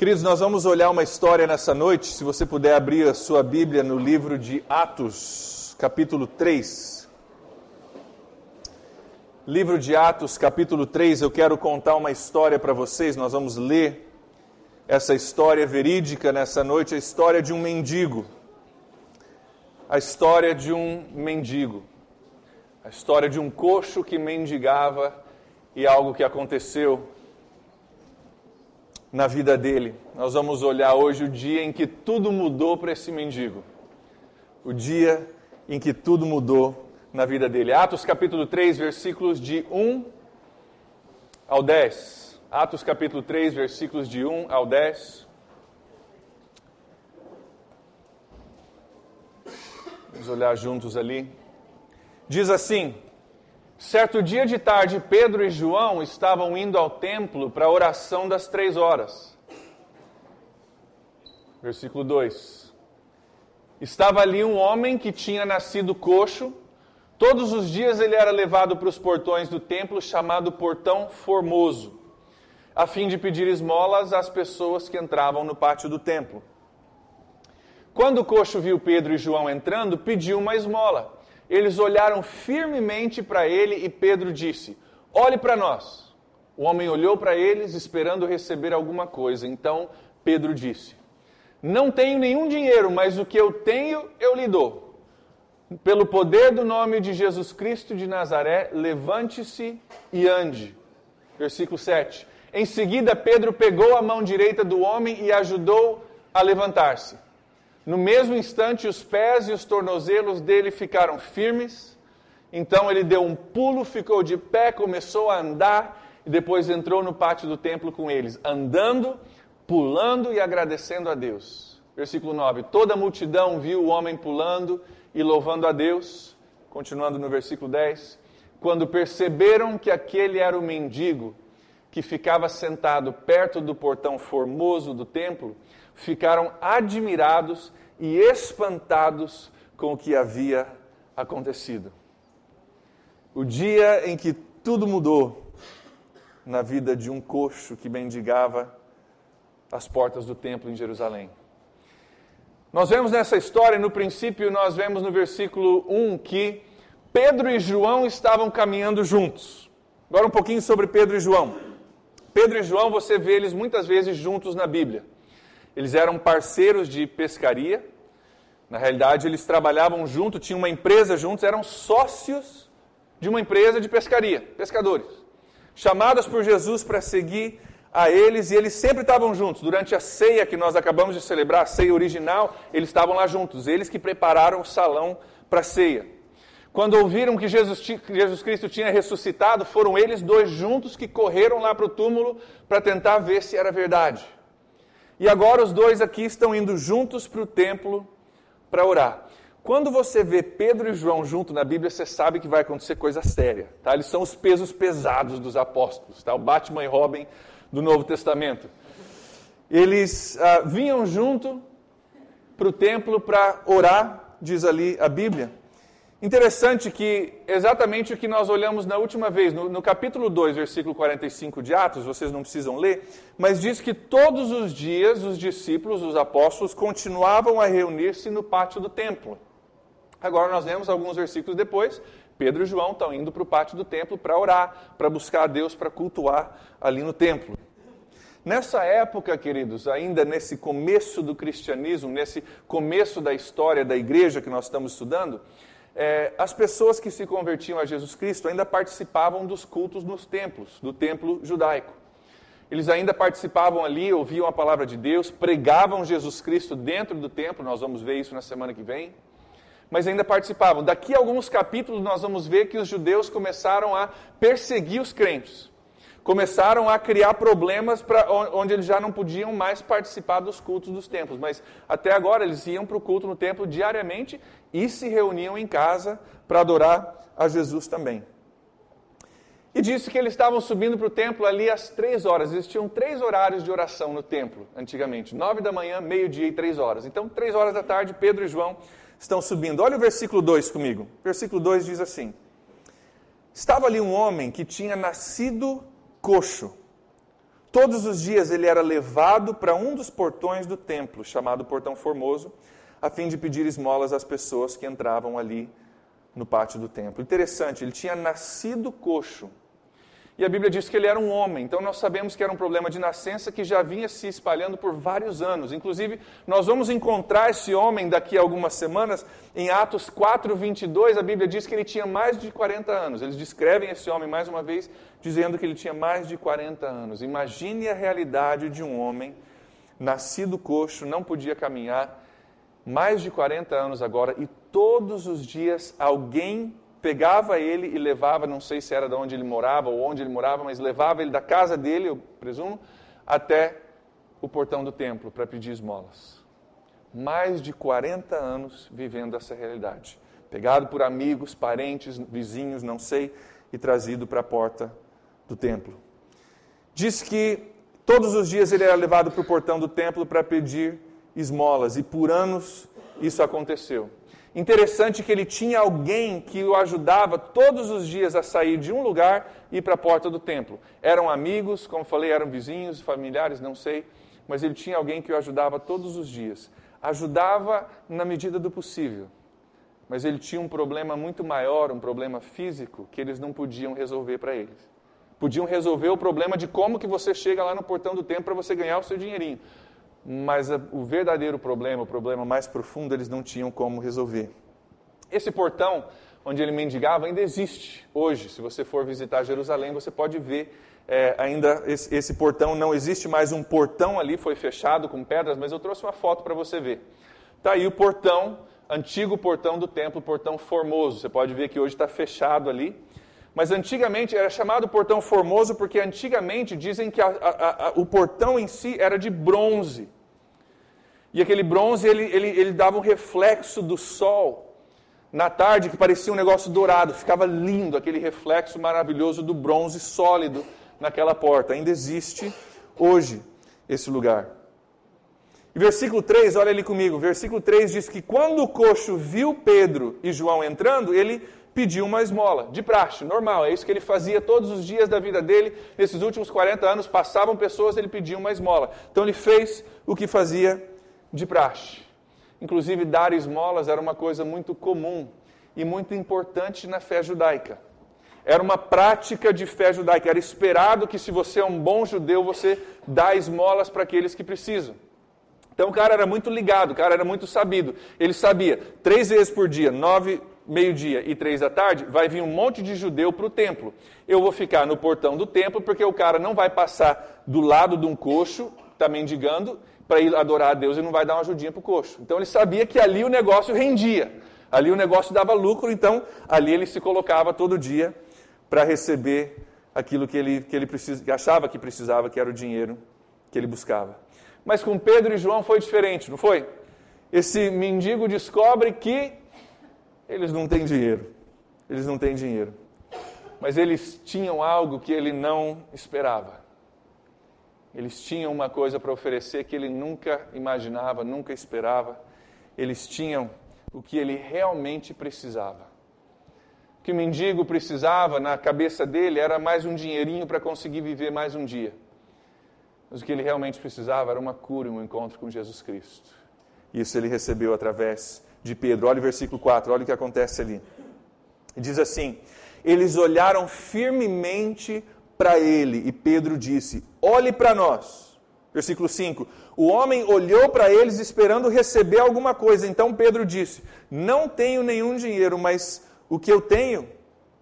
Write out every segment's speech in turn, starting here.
Queridos, nós vamos olhar uma história nessa noite. Se você puder abrir a sua Bíblia no livro de Atos, capítulo 3. Livro de Atos, capítulo 3, eu quero contar uma história para vocês. Nós vamos ler essa história verídica nessa noite, a história de um mendigo. A história de um mendigo. A história de um coxo que mendigava e algo que aconteceu na vida dele. Nós vamos olhar hoje o dia em que tudo mudou para esse mendigo. O dia em que tudo mudou na vida dele. Atos capítulo 3, versículos de 1 ao 10. Atos capítulo 3, versículos de 1 ao 10. Vamos olhar juntos ali. Diz assim: Certo dia de tarde, Pedro e João estavam indo ao templo para a oração das três horas. Versículo 2: Estava ali um homem que tinha nascido coxo. Todos os dias ele era levado para os portões do templo, chamado Portão Formoso, a fim de pedir esmolas às pessoas que entravam no pátio do templo. Quando o coxo viu Pedro e João entrando, pediu uma esmola. Eles olharam firmemente para ele e Pedro disse: Olhe para nós. O homem olhou para eles, esperando receber alguma coisa. Então Pedro disse: Não tenho nenhum dinheiro, mas o que eu tenho eu lhe dou. Pelo poder do nome de Jesus Cristo de Nazaré, levante-se e ande. Versículo 7. Em seguida, Pedro pegou a mão direita do homem e ajudou a levantar-se. No mesmo instante, os pés e os tornozelos dele ficaram firmes. Então ele deu um pulo, ficou de pé, começou a andar e depois entrou no pátio do templo com eles, andando, pulando e agradecendo a Deus. Versículo 9: Toda a multidão viu o homem pulando e louvando a Deus. Continuando no versículo 10: Quando perceberam que aquele era o mendigo que ficava sentado perto do portão formoso do templo, ficaram admirados e espantados com o que havia acontecido. O dia em que tudo mudou na vida de um coxo que mendigava as portas do templo em Jerusalém. Nós vemos nessa história, no princípio, nós vemos no versículo 1 que Pedro e João estavam caminhando juntos. Agora, um pouquinho sobre Pedro e João. Pedro e João, você vê eles muitas vezes juntos na Bíblia. Eles eram parceiros de pescaria. Na realidade, eles trabalhavam junto, tinham uma empresa juntos, eram sócios de uma empresa de pescaria, pescadores. Chamados por Jesus para seguir a eles e eles sempre estavam juntos. Durante a ceia que nós acabamos de celebrar, a ceia original, eles estavam lá juntos. Eles que prepararam o salão para a ceia. Quando ouviram que Jesus, Jesus Cristo tinha ressuscitado, foram eles dois juntos que correram lá para o túmulo para tentar ver se era verdade. E agora os dois aqui estão indo juntos para o templo para orar. Quando você vê Pedro e João junto na Bíblia, você sabe que vai acontecer coisa séria. Tá? Eles são os pesos pesados dos apóstolos, tá? o Batman e Robin do Novo Testamento. Eles ah, vinham junto para o templo para orar, diz ali a Bíblia. Interessante que exatamente o que nós olhamos na última vez, no, no, capítulo 2, versículo 45 de Atos, vocês não precisam ler, mas diz que todos os dias os discípulos, os apóstolos, continuavam a reunir-se no pátio do templo. Agora nós vemos alguns versículos depois, Pedro e João estão indo para o pátio do templo para orar, para buscar a Deus, para cultuar ali no templo. Nessa época, queridos, ainda nesse começo do cristianismo, nesse começo da história da igreja que nós estamos estudando, é, as pessoas que se convertiam a Jesus Cristo ainda participavam dos cultos nos templos, do templo judaico. Eles ainda participavam ali, ouviam a palavra de Deus, pregavam Jesus Cristo dentro do templo, nós vamos ver isso na semana que vem. Mas ainda participavam. Daqui a alguns capítulos nós vamos ver que os judeus começaram a perseguir os crentes começaram a criar problemas para onde eles já não podiam mais participar dos cultos dos templos. Mas até agora eles iam para o culto no templo diariamente e se reuniam em casa para adorar a Jesus também. E disse que eles estavam subindo para o templo ali às três horas. Existiam três horários de oração no templo, antigamente: nove da manhã, meio-dia e três horas. Então, três horas da tarde, Pedro e João estão subindo. Olha o versículo 2 comigo. Versículo 2 diz assim: Estava ali um homem que tinha nascido coxo. Todos os dias ele era levado para um dos portões do templo, chamado Portão Formoso, a fim de pedir esmolas às pessoas que entravam ali no pátio do templo. Interessante, ele tinha nascido coxo. E a Bíblia diz que ele era um homem, então nós sabemos que era um problema de nascença que já vinha se espalhando por vários anos. Inclusive, nós vamos encontrar esse homem daqui a algumas semanas, em Atos 4, 22, a Bíblia diz que ele tinha mais de 40 anos. Eles descrevem esse homem mais uma vez, dizendo que ele tinha mais de 40 anos. Imagine a realidade de um homem nascido coxo, não podia caminhar, mais de 40 anos agora, e todos os dias alguém pegava ele e levava, não sei se era de onde ele morava ou onde ele morava, mas levava ele da casa dele, eu presumo, até o portão do templo para pedir esmolas. Mais de 40 anos vivendo essa realidade. Pegado por amigos, parentes, vizinhos, não sei, e trazido para a porta do templo. Diz que todos os dias ele era levado para o portão do templo para pedir esmolas, e por anos isso aconteceu. Interessante que ele tinha alguém que o ajudava todos os dias a sair de um lugar e ir para a porta do templo. Eram amigos, como falei, eram vizinhos, familiares, não sei, mas ele tinha alguém que o ajudava todos os dias. Ajudava na medida do possível. Mas ele tinha um problema muito maior, um problema físico, que eles não podiam resolver para eles. Podiam resolver o problema de como que você chega lá no portão do templo para você ganhar o seu dinheirinho mas o verdadeiro problema, o problema mais profundo, eles não tinham como resolver. Esse portão onde ele mendigava ainda existe hoje. Se você for visitar Jerusalém, você pode ver é, ainda esse, esse, portão. Não existe mais um portão ali, foi fechado com pedras, mas eu trouxe uma foto para você ver. Está aí o portão, antigo portão do templo, portão formoso. Você pode ver que hoje está fechado ali. Mas antigamente era chamado portão formoso porque antigamente dizem que a, a, a, o portão em si era de bronze. E aquele bronze ele, ele, ele dava um reflexo do sol na tarde que parecia um negócio dourado, ficava lindo aquele reflexo maravilhoso do bronze sólido naquela porta. Ainda existe hoje esse lugar. E versículo 3, olha ali comigo. Versículo 3 diz que quando o coxo viu Pedro e João entrando, ele pediu uma esmola, de praxe, normal. É isso que ele fazia todos os dias da vida dele. Nesses últimos 40 anos, passavam pessoas, ele pedia uma esmola. Então ele fez o que fazia de praxe. Inclusive, dar esmolas era uma coisa muito comum e muito importante na fé judaica. Era uma prática de fé judaica. Era esperado que, se você é um bom judeu, você dá esmolas para aqueles que precisam. Então o cara era muito ligado, o cara era muito sabido. Ele sabia, três vezes por dia, nove meio-dia e três da tarde, vai vir um monte de judeu para o templo. Eu vou ficar no portão do templo, porque o cara não vai passar do lado de um coxo, está mendigando, para ir adorar a Deus e não vai dar uma ajudinha para o coxo. Então ele sabia que ali o negócio rendia, ali o negócio dava lucro, então ali ele se colocava todo dia para receber aquilo que ele, que ele precisa, que achava que precisava, que era o dinheiro que ele buscava. Mas com Pedro e João foi diferente, não foi? Esse mendigo descobre que eles não têm dinheiro. Eles não têm dinheiro. Mas eles tinham algo que ele não esperava. Eles tinham uma coisa para oferecer que ele nunca imaginava, nunca esperava. Eles tinham o que ele realmente precisava. O que o mendigo precisava na cabeça dele era mais um dinheirinho para conseguir viver mais um dia. Mas o que ele realmente precisava era uma cura e um encontro com Jesus Cristo. Isso ele recebeu através de Pedro. Olha o versículo 4, olha o que acontece ali. Diz assim: Eles olharam firmemente para ele e Pedro disse: Olhe para nós. Versículo 5: O homem olhou para eles esperando receber alguma coisa. Então Pedro disse: Não tenho nenhum dinheiro, mas o que eu tenho,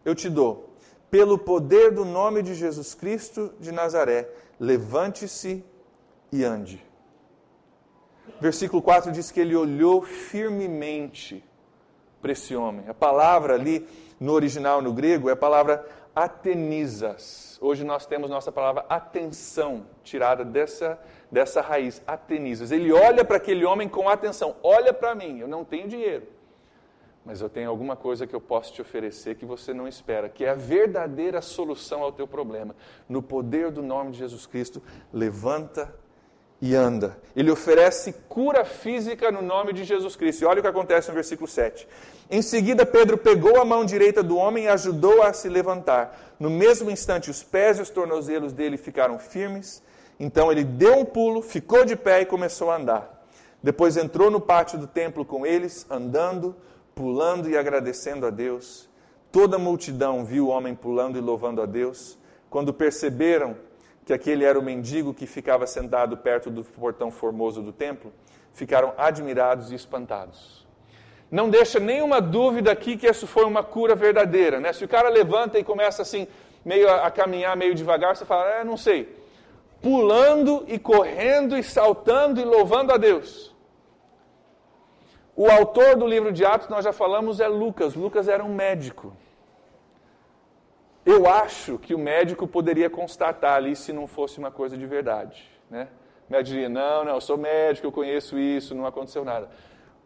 eu te dou. Pelo poder do nome de Jesus Cristo de Nazaré, levante-se e ande. Versículo 4 diz que ele olhou firmemente para esse homem. A palavra ali no original, no grego, é a palavra atenizas. Hoje nós temos nossa palavra atenção, tirada dessa, dessa raiz, atenizas. Ele olha para aquele homem com atenção. Olha para mim, eu não tenho dinheiro, mas eu tenho alguma coisa que eu posso te oferecer que você não espera, que é a verdadeira solução ao teu problema. No poder do nome de Jesus Cristo, levanta e anda. Ele oferece cura física no nome de Jesus Cristo. E olha o que acontece no versículo 7. Em seguida, Pedro pegou a mão direita do homem e ajudou a se levantar. No mesmo instante, os pés e os tornozelos dele ficaram firmes Então ele deu um pulo, ficou de pé e começou a andar. Depois entrou no pátio do templo com eles, andando, pulando e agradecendo a Deus. Toda a multidão viu o homem pulando e louvando a Deus. Quando perceberam que aquele era o mendigo que ficava sentado perto do portão formoso do templo, ficaram admirados e espantados. Não deixa nenhuma dúvida aqui que isso foi uma cura verdadeira. Né? Se o cara levanta e começa assim, meio a, a caminhar meio devagar, você fala, é, não sei. Pulando e correndo e saltando e louvando a Deus. O autor do livro de Atos, nós já falamos, é Lucas. Lucas era um médico. Eu acho que o médico poderia constatar ali se não fosse uma coisa de verdade. Né? O médico diria, não, não, eu sou médico, eu conheço isso, não aconteceu nada.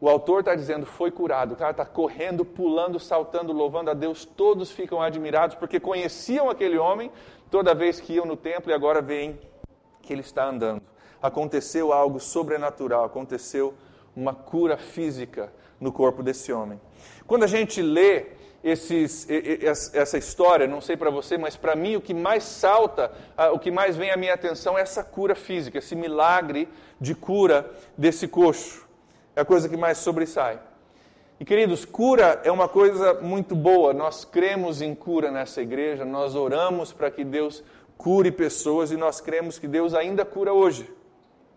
O autor está dizendo, foi curado. O cara está correndo, pulando, saltando, louvando a Deus. Todos ficam admirados porque conheciam aquele homem toda vez que iam no templo e agora veem que ele está andando. Aconteceu algo sobrenatural, aconteceu uma cura física no corpo desse homem. Quando a gente lê esses, essa história, não sei para você, mas para mim o que mais salta, o que mais vem à minha atenção é essa cura física, esse milagre de cura desse coxo. É a coisa que mais sobressai. E queridos, cura é uma coisa muito boa. Nós cremos em cura nessa igreja, nós oramos para que Deus cure pessoas e nós cremos que Deus ainda cura hoje.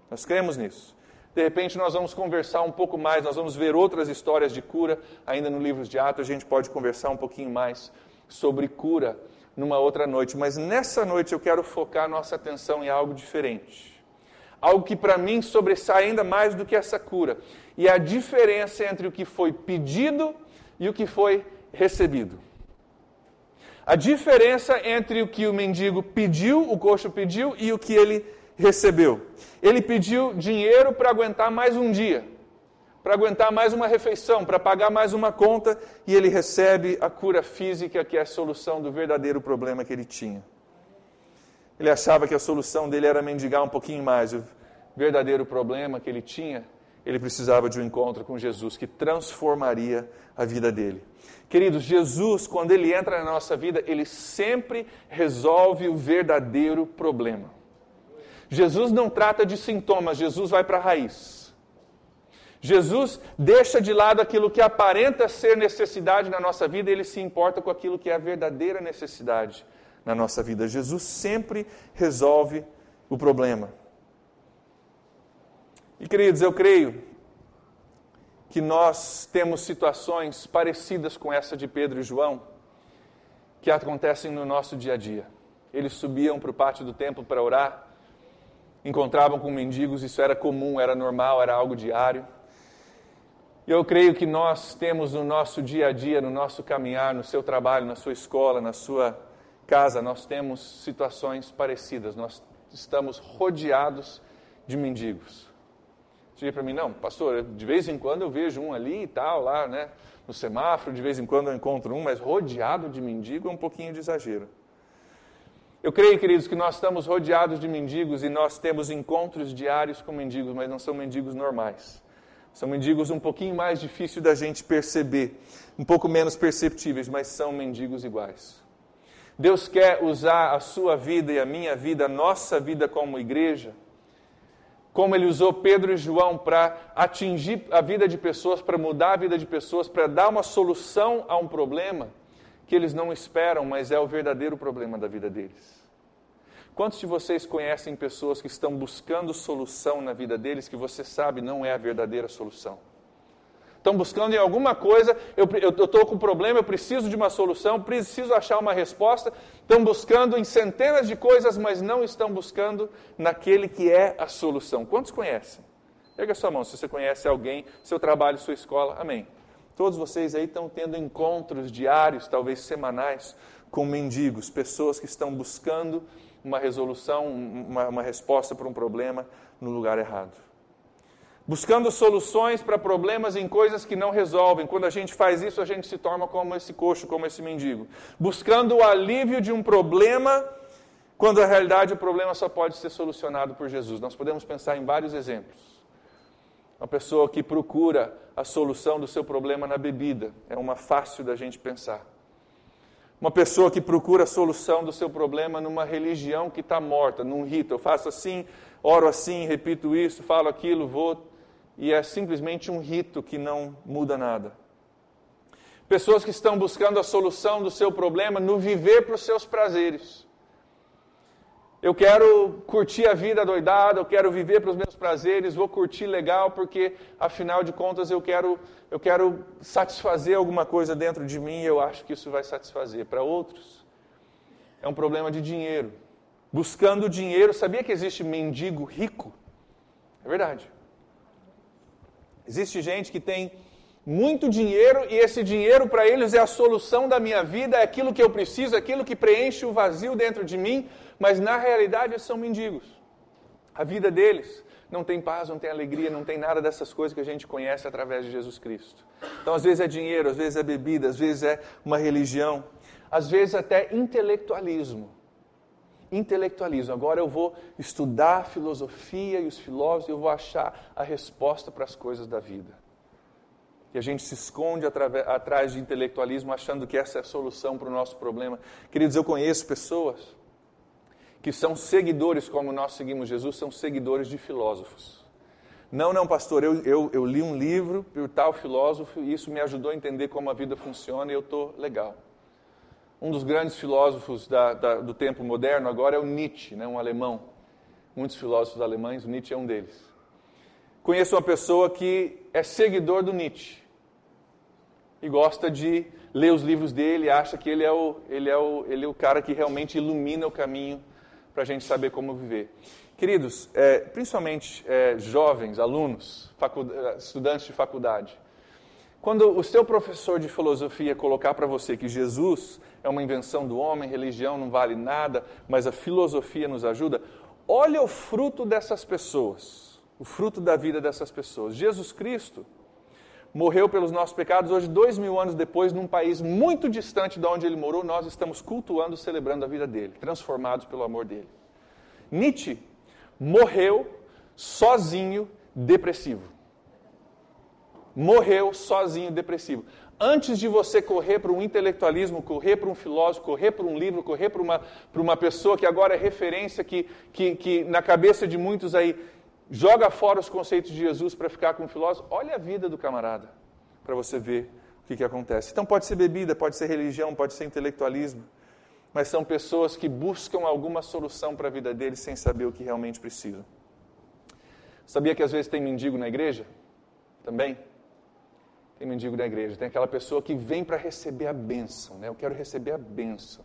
Nós cremos nisso. De repente, nós vamos conversar um pouco mais, nós vamos ver outras histórias de cura ainda no livro de Atos. A gente pode conversar um pouquinho mais sobre cura numa outra noite. Mas nessa noite eu quero focar nossa atenção em algo diferente. Algo que para mim sobressai ainda mais do que essa cura. E a diferença entre o que foi pedido e o que foi recebido. A diferença entre o que o mendigo pediu, o coxo pediu, e o que ele recebeu. Ele pediu dinheiro para aguentar mais um dia, para aguentar mais uma refeição, para pagar mais uma conta, e ele recebe a cura física, que é a solução do verdadeiro problema que ele tinha. Ele achava que a solução dele era mendigar um pouquinho mais. O verdadeiro problema que ele tinha, ele precisava de um encontro com Jesus que transformaria a vida dele. Queridos, Jesus, quando ele entra na nossa vida, ele sempre resolve o verdadeiro problema. Jesus não trata de sintomas, Jesus vai para a raiz. Jesus deixa de lado aquilo que aparenta ser necessidade na nossa vida ele se importa com aquilo que é a verdadeira necessidade na nossa vida. Jesus sempre resolve o problema. E queridos, eu creio que nós temos situações parecidas com essa de Pedro e João que acontecem no nosso dia a dia. Eles subiam para o pátio do templo para orar encontravam com mendigos, isso era comum, era normal, era algo diário. E eu creio que nós temos no nosso dia a dia, no nosso caminhar, no seu trabalho, na sua escola, na sua casa, nós temos situações parecidas. Nós estamos rodeados de mendigos. Diga para mim, não, pastor, de vez em quando eu vejo um ali e tal, lá, né, no semáforo, de vez em quando eu encontro um, mas rodeado de mendigo é um pouquinho de exagero. Eu creio, queridos, que nós estamos rodeados de mendigos e nós temos encontros diários com mendigos, mas não são mendigos normais. São mendigos um pouquinho mais difíceis da gente perceber, um pouco menos perceptíveis, mas são mendigos iguais. Deus quer usar a sua vida e a minha vida, a nossa vida como igreja, como Ele usou Pedro e João para atingir a vida de pessoas, para mudar a vida de pessoas, para dar uma solução a um problema que eles não esperam, mas é o verdadeiro problema da vida deles. Quantos de vocês conhecem pessoas que estão buscando solução na vida deles que você sabe não é a verdadeira solução? Estão buscando em alguma coisa, eu estou com um problema, eu preciso de uma solução, preciso achar uma resposta. Estão buscando em centenas de coisas, mas não estão buscando naquele que é a solução. Quantos conhecem? Pega sua mão se você conhece alguém, seu trabalho, sua escola. Amém. Todos vocês aí estão tendo encontros diários, talvez semanais, com mendigos, pessoas que estão buscando uma resolução, uma, uma resposta para um problema no lugar errado. Buscando soluções para problemas em coisas que não resolvem. Quando a gente faz isso, a gente se torna como esse coxo, como esse mendigo. Buscando o alívio de um problema, quando a realidade o problema só pode ser solucionado por Jesus. Nós podemos pensar em vários exemplos. Uma pessoa que procura a solução do seu problema na bebida. É uma fácil da gente pensar. Uma pessoa que procura a solução do seu problema numa religião que está morta, num rito. Eu faço assim, oro assim, repito isso, falo aquilo, vou. E é simplesmente um rito que não muda nada. Pessoas que estão buscando a solução do seu problema no viver para os seus prazeres. Eu quero curtir a vida doidada, eu quero viver para os meus prazeres, vou curtir legal, porque afinal de contas eu quero, eu quero satisfazer alguma coisa dentro de mim e eu acho que isso vai satisfazer. Para outros, é um problema de dinheiro. Buscando dinheiro, sabia que existe mendigo rico? É verdade. Existe gente que tem muito dinheiro e esse dinheiro para eles é a solução da minha vida, é aquilo que eu preciso, é aquilo que preenche o vazio dentro de mim, mas na realidade são mendigos. A vida deles não tem paz, não tem alegria, não tem nada dessas coisas que a gente conhece através de Jesus Cristo. Então, às vezes é dinheiro, às vezes é bebida, às vezes é uma religião, às vezes até intelectualismo. Intelectualismo. Agora eu vou estudar filosofia e os filósofos e eu vou achar a resposta para as coisas da vida que a gente se esconde atrás de intelectualismo achando que essa é a solução para o nosso problema. Queridos, eu conheço pessoas que são seguidores, como nós seguimos Jesus, são seguidores de filósofos. Não, não, pastor, eu, eu, eu li um livro por tal filósofo e isso me ajudou a entender como a vida funciona e eu estou legal. Um dos grandes filósofos da, da, do tempo moderno agora é o Nietzsche, né, um alemão. Muitos filósofos alemães, o Nietzsche é um deles. Conheço uma pessoa que é seguidor do Nietzsche e gosta de ler os livros dele, acha que ele é o, ele é o, ele é o cara que realmente ilumina o caminho para a gente saber como viver. Queridos, é, principalmente é, jovens, alunos, é, estudantes de faculdade, quando o seu professor de filosofia colocar para você que Jesus é uma invenção do homem, religião não vale nada, mas a filosofia nos ajuda, olha o fruto dessas pessoas, o fruto da vida dessas pessoas. Jesus Cristo morreu pelos nossos pecados. Hoje, dois mil anos depois, num país muito distante de onde ele morou, nós estamos cultuando, celebrando a vida dele, transformados pelo amor dele. Nietzsche morreu sozinho, depressivo. Morreu sozinho, depressivo. Antes de você correr para um intelectualismo, correr para um filósofo, correr para um livro, correr para uma, para uma pessoa que agora é referência, que, que, que na cabeça de muitos aí joga fora os conceitos de Jesus para ficar com o filósofo, olha a vida do camarada, para você ver o que, que acontece. Então pode ser bebida, pode ser religião, pode ser intelectualismo, mas são pessoas que buscam alguma solução para a vida deles sem saber o que realmente precisam. Sabia que às vezes tem mendigo na igreja? Também? Tem mendigo na igreja. Tem aquela pessoa que vem para receber a bênção, né? Eu quero receber a bênção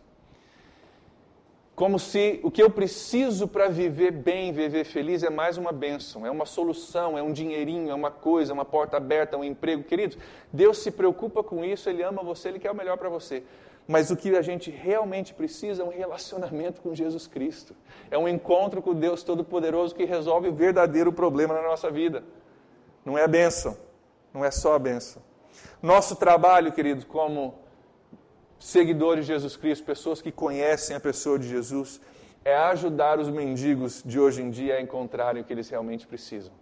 como se o que eu preciso para viver bem, viver feliz é mais uma bênção, é uma solução, é um dinheirinho, é uma coisa, uma porta aberta, um emprego. Queridos, Deus se preocupa com isso, Ele ama você, Ele quer o melhor para você. Mas o que a gente realmente precisa é um relacionamento com Jesus Cristo. É um encontro com Deus Todo-Poderoso que resolve o verdadeiro problema na nossa vida. Não é a bênção, não é só a bênção. Nosso trabalho, queridos, como seguidores de Jesus Cristo, pessoas que conhecem a pessoa de Jesus, é ajudar os mendigos de hoje em dia a encontrarem o que eles realmente precisam.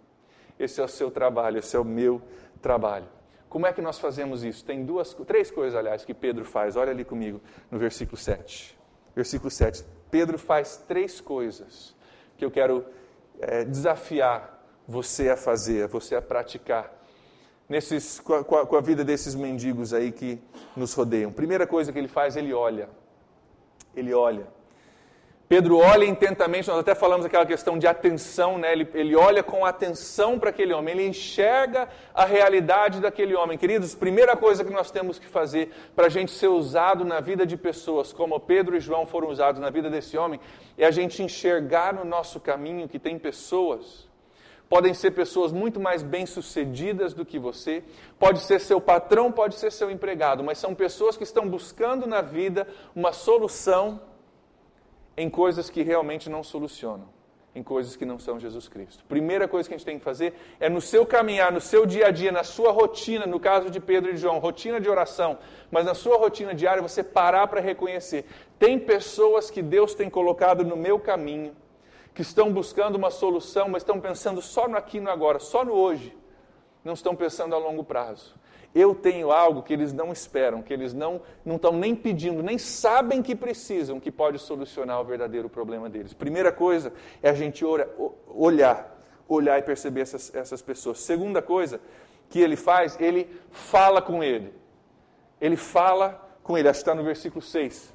Esse é o seu trabalho, esse é o meu trabalho. Como é que nós fazemos isso? Tem duas, três coisas, aliás, que Pedro faz. Olha ali comigo no versículo 7. Versículo 7. Pedro faz três coisas que eu quero é, desafiar você a fazer, você a praticar nesses, com, a, com a vida desses mendigos aí que nos rodeiam. Primeira coisa que ele faz, ele olha. Ele olha. Pedro olha intentamente, nós até falamos aquela questão de atenção, né? ele, ele olha com atenção para aquele homem, ele enxerga a realidade daquele homem. Queridos, primeira coisa que nós temos que fazer para a gente ser usado na vida de pessoas, como Pedro e João foram usados na vida desse homem, é a gente enxergar no nosso caminho que tem pessoas podem ser pessoas muito mais bem-sucedidas do que você, pode ser seu patrão, pode ser seu empregado, mas são pessoas que estão buscando na vida uma solução em coisas que realmente não solucionam, em coisas que não são Jesus Cristo. Primeira coisa que a gente tem que fazer é no seu caminhar, no seu dia a dia, na sua rotina, no caso de Pedro e João, rotina de oração, mas na sua rotina diária você parar para reconhecer: tem pessoas que Deus tem colocado no meu caminho que estão buscando uma solução, mas estão pensando só no aqui e no agora, só no hoje. Não estão pensando a longo prazo. Eu tenho algo que eles não esperam, que eles não não estão nem pedindo, nem sabem que precisam, que pode solucionar o verdadeiro problema deles. Primeira coisa é a gente olhar, olhar e perceber essas, essas pessoas. Segunda coisa que ele faz, ele fala com ele. Ele fala com ele, acho que está no versículo 6.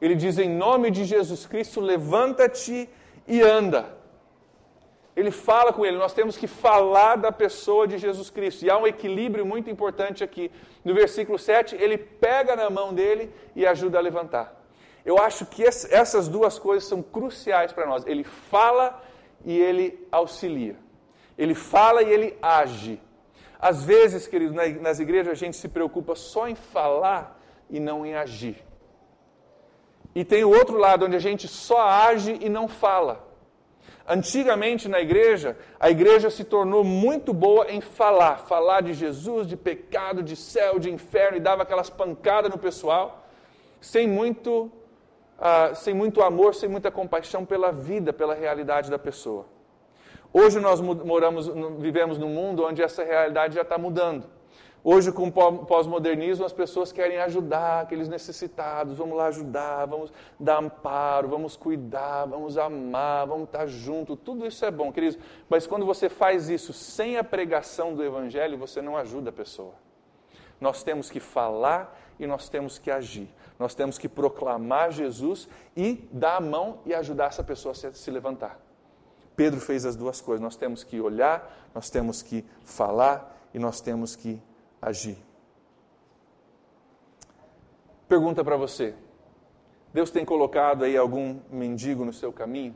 Ele diz: Em nome de Jesus Cristo, levanta-te e anda ele fala com ele. Nós temos que falar da pessoa de Jesus Cristo. E há um equilíbrio muito importante aqui. No versículo 7, ele pega na mão dele e ajuda a levantar. Eu acho que essas duas coisas são cruciais para nós. Ele fala e ele auxilia. Ele fala e ele age. Às vezes, querido, nas igrejas a gente se preocupa só em falar e não em agir. E tem o outro lado, onde a gente só age e não fala. Antigamente na igreja, a igreja se tornou muito boa em falar, falar de Jesus, de pecado, de céu, de inferno, e dava aquelas pancadas no pessoal, sem muito, uh, sem muito amor, sem muita compaixão pela vida, pela realidade da pessoa. Hoje nós moramos, vivemos num mundo onde essa realidade já está mudando. Hoje, com o pós-modernismo, as pessoas querem ajudar aqueles necessitados. Vamos lá ajudar, vamos dar amparo, vamos cuidar, vamos amar, vamos estar junto. Tudo isso é bom, queridos. Mas quando você faz isso sem a pregação do Evangelho, você não ajuda a pessoa. Nós temos que falar e nós temos que agir. Nós temos que proclamar Jesus e dar a mão e ajudar essa pessoa a se levantar. Pedro fez as duas coisas. Nós temos que olhar, nós temos que falar e nós temos que agir. Pergunta para você: Deus tem colocado aí algum mendigo no seu caminho?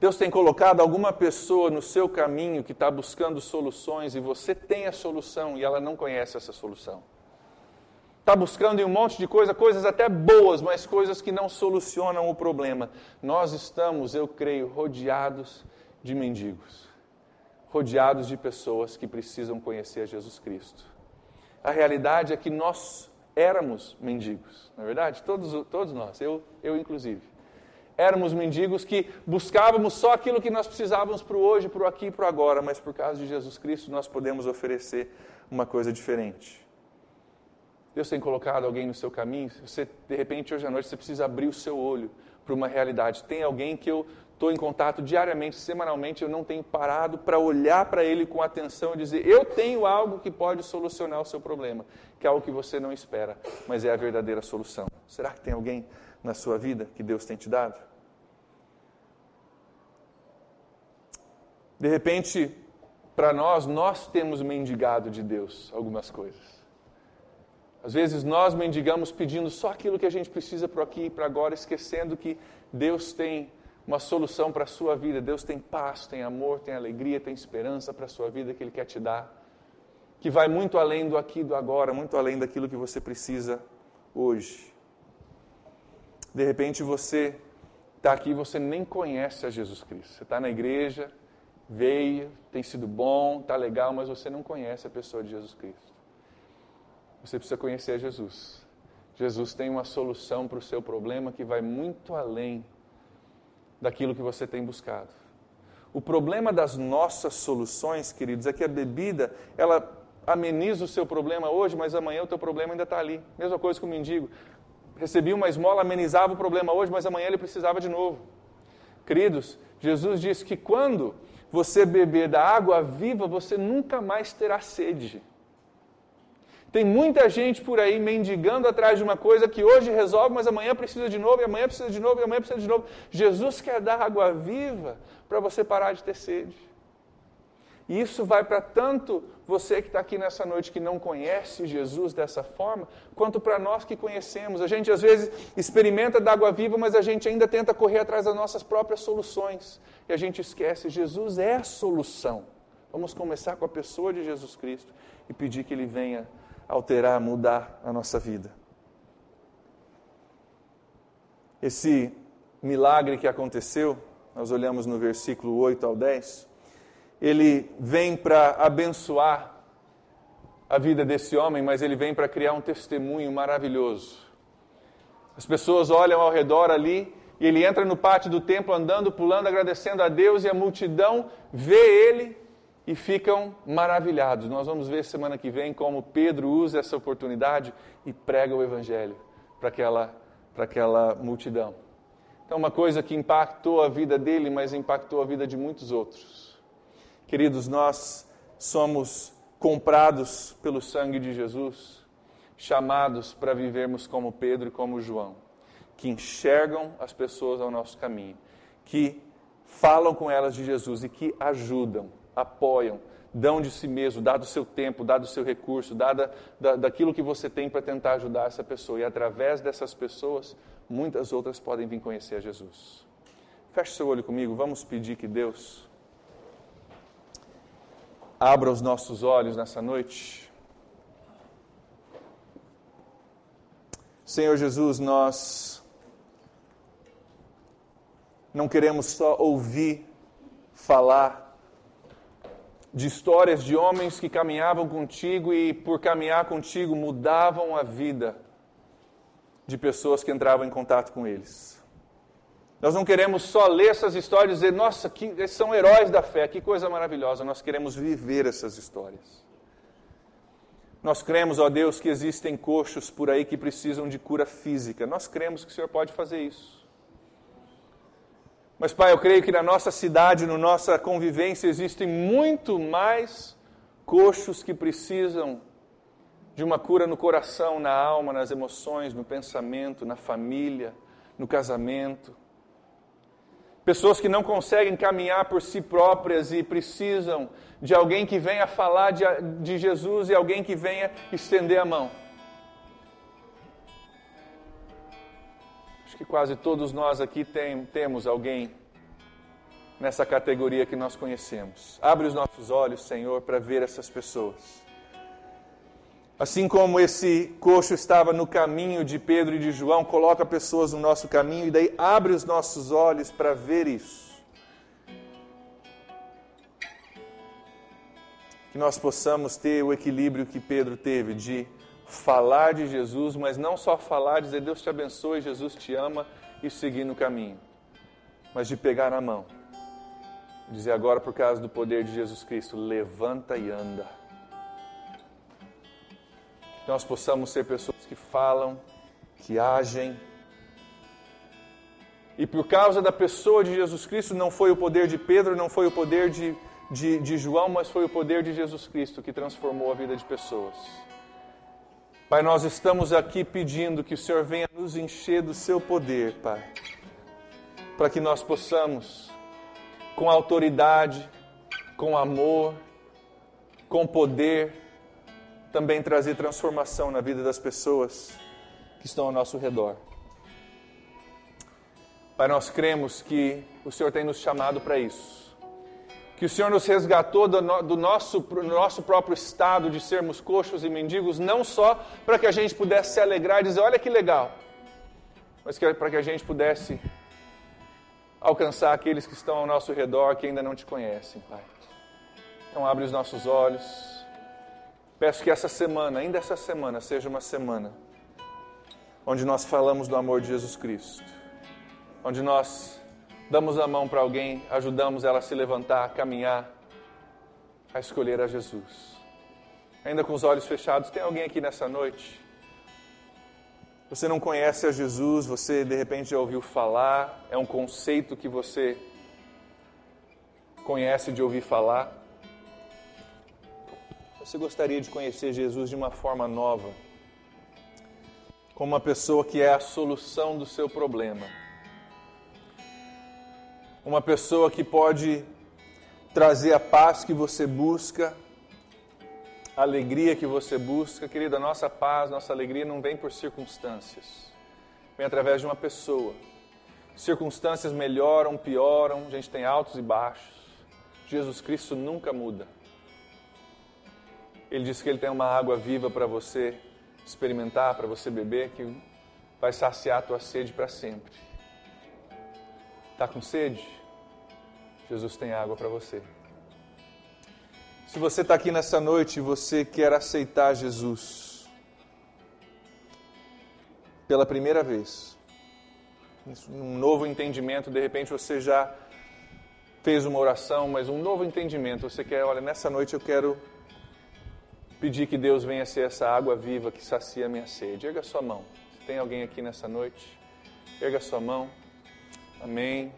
Deus tem colocado alguma pessoa no seu caminho que está buscando soluções e você tem a solução e ela não conhece essa solução? Está buscando em um monte de coisa, coisas até boas, mas coisas que não solucionam o problema. Nós estamos, eu creio, rodeados de mendigos rodeados de pessoas que precisam conhecer Jesus Cristo. A realidade é que nós éramos mendigos, na é verdade? Todos, todos nós, eu, eu inclusive. Éramos mendigos que buscávamos só aquilo que nós precisávamos para o hoje, para o aqui e para o agora, mas por causa de Jesus Cristo nós podemos oferecer uma coisa diferente. Deus tem colocado alguém no seu caminho, você, de repente, hoje à noite, você precisa abrir o seu olho para uma realidade. Tem alguém que eu estou em contato diariamente, semanalmente, eu não tenho parado para olhar para ele com atenção e dizer: eu tenho algo que pode solucionar o seu problema, que é algo que você não espera, mas é a verdadeira solução. Será que tem alguém na sua vida que Deus tem te dado? De repente, para nós, nós temos mendigado de Deus algumas coisas. Às vezes nós mendigamos pedindo só aquilo que a gente precisa para aqui e para agora, esquecendo que Deus tem uma solução para a sua vida. Deus tem paz, tem amor, tem alegria, tem esperança para a sua vida que Ele quer te dar, que vai muito além do aqui do agora, muito além daquilo que você precisa hoje. De repente você está aqui e você nem conhece a Jesus Cristo. Você está na igreja, veio, tem sido bom, está legal, mas você não conhece a pessoa de Jesus Cristo. Você precisa conhecer Jesus. Jesus tem uma solução para o seu problema que vai muito além daquilo que você tem buscado. O problema das nossas soluções, queridos, é que a bebida, ela ameniza o seu problema hoje, mas amanhã o teu problema ainda está ali. Mesma coisa com o mendigo. Recebia uma esmola, amenizava o problema hoje, mas amanhã ele precisava de novo. Queridos, Jesus disse que quando você beber da água viva, você nunca mais terá sede. Tem muita gente por aí mendigando atrás de uma coisa que hoje resolve, mas amanhã precisa de novo, e amanhã precisa de novo, e amanhã precisa de novo. Jesus quer dar água viva para você parar de ter sede. E isso vai para tanto você que está aqui nessa noite que não conhece Jesus dessa forma, quanto para nós que conhecemos. A gente às vezes experimenta da água viva, mas a gente ainda tenta correr atrás das nossas próprias soluções. E a gente esquece, Jesus é a solução. Vamos começar com a pessoa de Jesus Cristo e pedir que Ele venha alterar, mudar a nossa vida. Esse milagre que aconteceu, nós olhamos no versículo 8 ao 10, ele vem para abençoar a vida desse homem, mas ele vem para criar um testemunho maravilhoso. As pessoas olham ao redor ali e ele entra no pátio do templo andando, pulando, agradecendo a Deus e a multidão vê ele e ficam maravilhados. Nós vamos ver semana que vem como Pedro usa essa oportunidade e prega o Evangelho para aquela, para aquela multidão. Então, uma coisa que impactou a vida dele, mas impactou a vida de muitos outros. Queridos, nós somos comprados pelo sangue de Jesus, chamados para vivermos como Pedro e como João, que enxergam as pessoas ao nosso caminho, que falam com elas de Jesus e que ajudam, apoiam, dão de si mesmo, dado o seu tempo, dado o seu recurso, dado da, daquilo que você tem para tentar ajudar essa pessoa. E através dessas pessoas, muitas outras podem vir conhecer a Jesus. Feche seu olho comigo, vamos pedir que Deus abra os nossos olhos nessa noite. Senhor Jesus, nós não queremos só ouvir falar de histórias de homens que caminhavam contigo e, por caminhar contigo, mudavam a vida de pessoas que entravam em contato com eles. Nós não queremos só ler essas histórias e dizer, nossa, que, são heróis da fé, que coisa maravilhosa. Nós queremos viver essas histórias. Nós cremos, ó Deus, que existem coxos por aí que precisam de cura física. Nós cremos que o Senhor pode fazer isso. Mas, Pai, eu creio que na nossa cidade, na nossa convivência, existem muito mais coxos que precisam de uma cura no coração, na alma, nas emoções, no pensamento, na família, no casamento. Pessoas que não conseguem caminhar por si próprias e precisam de alguém que venha falar de, de Jesus e alguém que venha estender a mão. Acho que quase todos nós aqui tem, temos alguém nessa categoria que nós conhecemos. Abre os nossos olhos, Senhor, para ver essas pessoas. Assim como esse coxo estava no caminho de Pedro e de João, coloca pessoas no nosso caminho e daí abre os nossos olhos para ver isso. Que nós possamos ter o equilíbrio que Pedro teve de falar de Jesus, mas não só falar, dizer Deus te abençoe, Jesus te ama e seguir no caminho, mas de pegar na mão. Dizer agora, por causa do poder de Jesus Cristo, levanta e anda que nós possamos ser pessoas que falam, que agem. E por causa da pessoa de Jesus Cristo, não foi o poder de Pedro, não foi o poder de, de, de João, mas foi o poder de Jesus Cristo que transformou a vida de pessoas. Pai, nós estamos aqui pedindo que o Senhor venha nos encher do seu poder, Pai, para que nós possamos, com autoridade, com amor, com poder, também trazer transformação na vida das pessoas que estão ao nosso redor. Pai, nós cremos que o Senhor tem nos chamado para isso. Que o Senhor nos resgatou do, no, do nosso, nosso próprio estado de sermos coxos e mendigos, não só para que a gente pudesse se alegrar e dizer: olha que legal, mas para que a gente pudesse alcançar aqueles que estão ao nosso redor que ainda não te conhecem, Pai. Então, abre os nossos olhos. Peço que essa semana, ainda essa semana, seja uma semana onde nós falamos do amor de Jesus Cristo, onde nós damos a mão para alguém, ajudamos ela a se levantar, a caminhar, a escolher a Jesus. Ainda com os olhos fechados, tem alguém aqui nessa noite? Você não conhece a Jesus, você de repente já ouviu falar, é um conceito que você conhece de ouvir falar. Você gostaria de conhecer Jesus de uma forma nova, como uma pessoa que é a solução do seu problema, uma pessoa que pode trazer a paz que você busca, a alegria que você busca, querida, nossa paz, nossa alegria não vem por circunstâncias, vem através de uma pessoa. Circunstâncias melhoram, pioram, a gente tem altos e baixos. Jesus Cristo nunca muda. Ele disse que ele tem uma água viva para você experimentar, para você beber, que vai saciar a tua sede para sempre. Está com sede? Jesus tem água para você. Se você está aqui nessa noite e você quer aceitar Jesus pela primeira vez, um novo entendimento, de repente você já fez uma oração, mas um novo entendimento. Você quer, olha, nessa noite eu quero pedir que Deus venha ser essa água viva que sacia a minha sede. Erga sua mão. Se tem alguém aqui nessa noite, erga sua mão. Amém.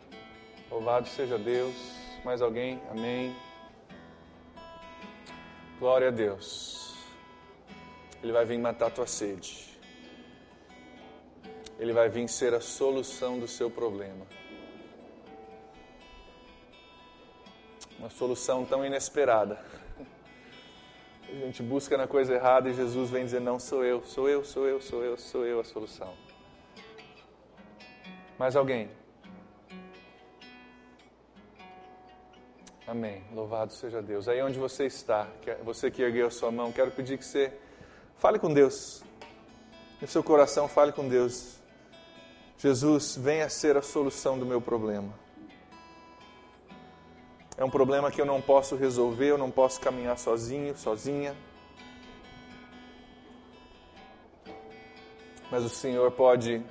Louvado seja Deus. Mais alguém? Amém. Glória a Deus. Ele vai vir matar a tua sede. Ele vai vir ser a solução do seu problema. Uma solução tão inesperada. A gente busca na coisa errada e Jesus vem dizer: Não, sou eu, sou eu, sou eu, sou eu, sou eu a solução. Mais alguém? Amém. Louvado seja Deus. Aí onde você está, você que ergueu a sua mão, quero pedir que você fale com Deus. No seu coração, fale com Deus. Jesus, venha ser a solução do meu problema. É um problema que eu não posso resolver, eu não posso caminhar sozinho, sozinha. Mas o Senhor pode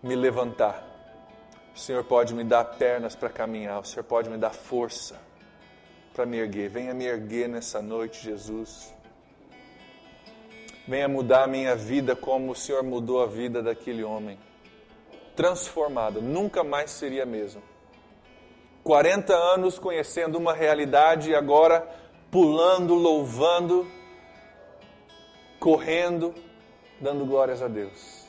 me levantar. O Senhor pode me dar pernas para caminhar. O Senhor pode me dar força para me erguer. Venha me erguer nessa noite, Jesus. Venha mudar a minha vida como o Senhor mudou a vida daquele homem. Transformado, nunca mais seria mesmo. 40 anos conhecendo uma realidade e agora pulando, louvando, correndo, dando glórias a Deus.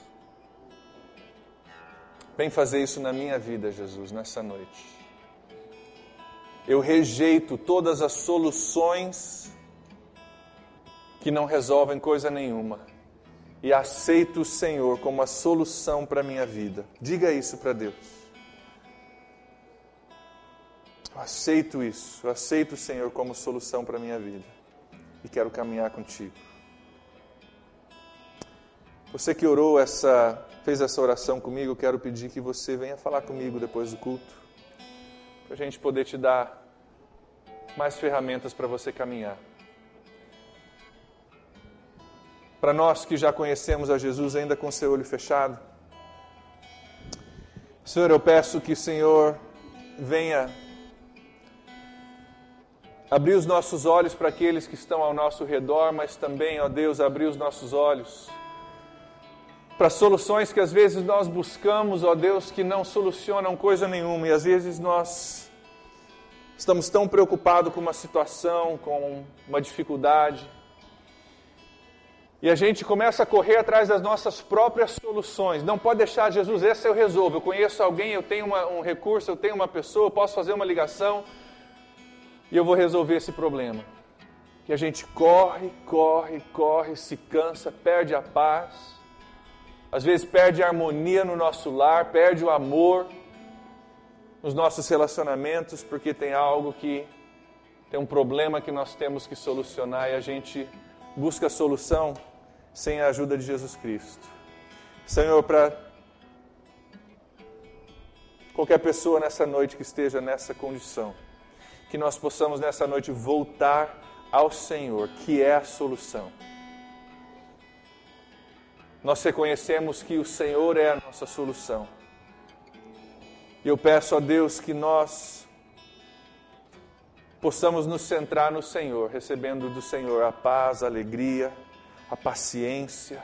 Vem fazer isso na minha vida, Jesus, nessa noite. Eu rejeito todas as soluções que não resolvem coisa nenhuma e aceito o Senhor como a solução para a minha vida. Diga isso para Deus. Eu aceito isso, eu aceito o Senhor como solução para a minha vida e quero caminhar contigo. Você que orou essa, fez essa oração comigo, eu quero pedir que você venha falar comigo depois do culto, para a gente poder te dar mais ferramentas para você caminhar. Para nós que já conhecemos a Jesus ainda com seu olho fechado, Senhor, eu peço que o Senhor venha abrir os nossos olhos para aqueles que estão ao nosso redor, mas também, ó Deus, abrir os nossos olhos para soluções que às vezes nós buscamos, ó Deus, que não solucionam coisa nenhuma e às vezes nós estamos tão preocupados com uma situação, com uma dificuldade. E a gente começa a correr atrás das nossas próprias soluções. Não pode deixar, Jesus, essa eu resolvo. Eu conheço alguém, eu tenho uma, um recurso, eu tenho uma pessoa, eu posso fazer uma ligação e eu vou resolver esse problema. Que a gente corre, corre, corre, se cansa, perde a paz, às vezes perde a harmonia no nosso lar, perde o amor nos nossos relacionamentos, porque tem algo que tem um problema que nós temos que solucionar e a gente busca a solução sem a ajuda de Jesus Cristo. Senhor, para qualquer pessoa nessa noite que esteja nessa condição, que nós possamos nessa noite voltar ao Senhor, que é a solução. Nós reconhecemos que o Senhor é a nossa solução. E eu peço a Deus que nós possamos nos centrar no Senhor, recebendo do Senhor a paz, a alegria, a paciência.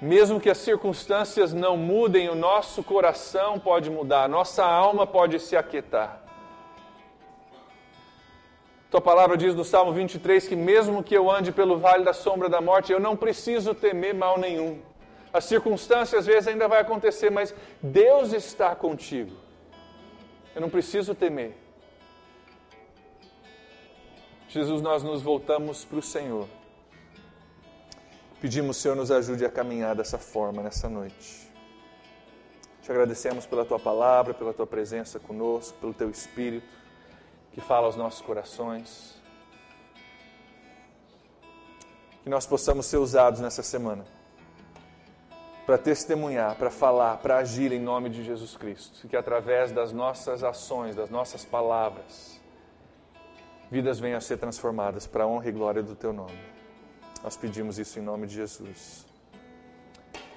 Mesmo que as circunstâncias não mudem, o nosso coração pode mudar, nossa alma pode se aquietar. Tua palavra diz no Salmo 23 que mesmo que eu ande pelo vale da sombra da morte, eu não preciso temer mal nenhum. As circunstâncias às vezes ainda vai acontecer, mas Deus está contigo. Eu não preciso temer. Jesus, nós nos voltamos para o Senhor. Pedimos, Senhor, nos ajude a caminhar dessa forma nessa noite. Te agradecemos pela tua palavra, pela tua presença conosco, pelo teu espírito que fala aos nossos corações. Que nós possamos ser usados nessa semana para testemunhar, para falar, para agir em nome de Jesus Cristo. Que através das nossas ações, das nossas palavras, vidas venham a ser transformadas para a honra e glória do Teu nome. Nós pedimos isso em nome de Jesus.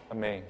Amém.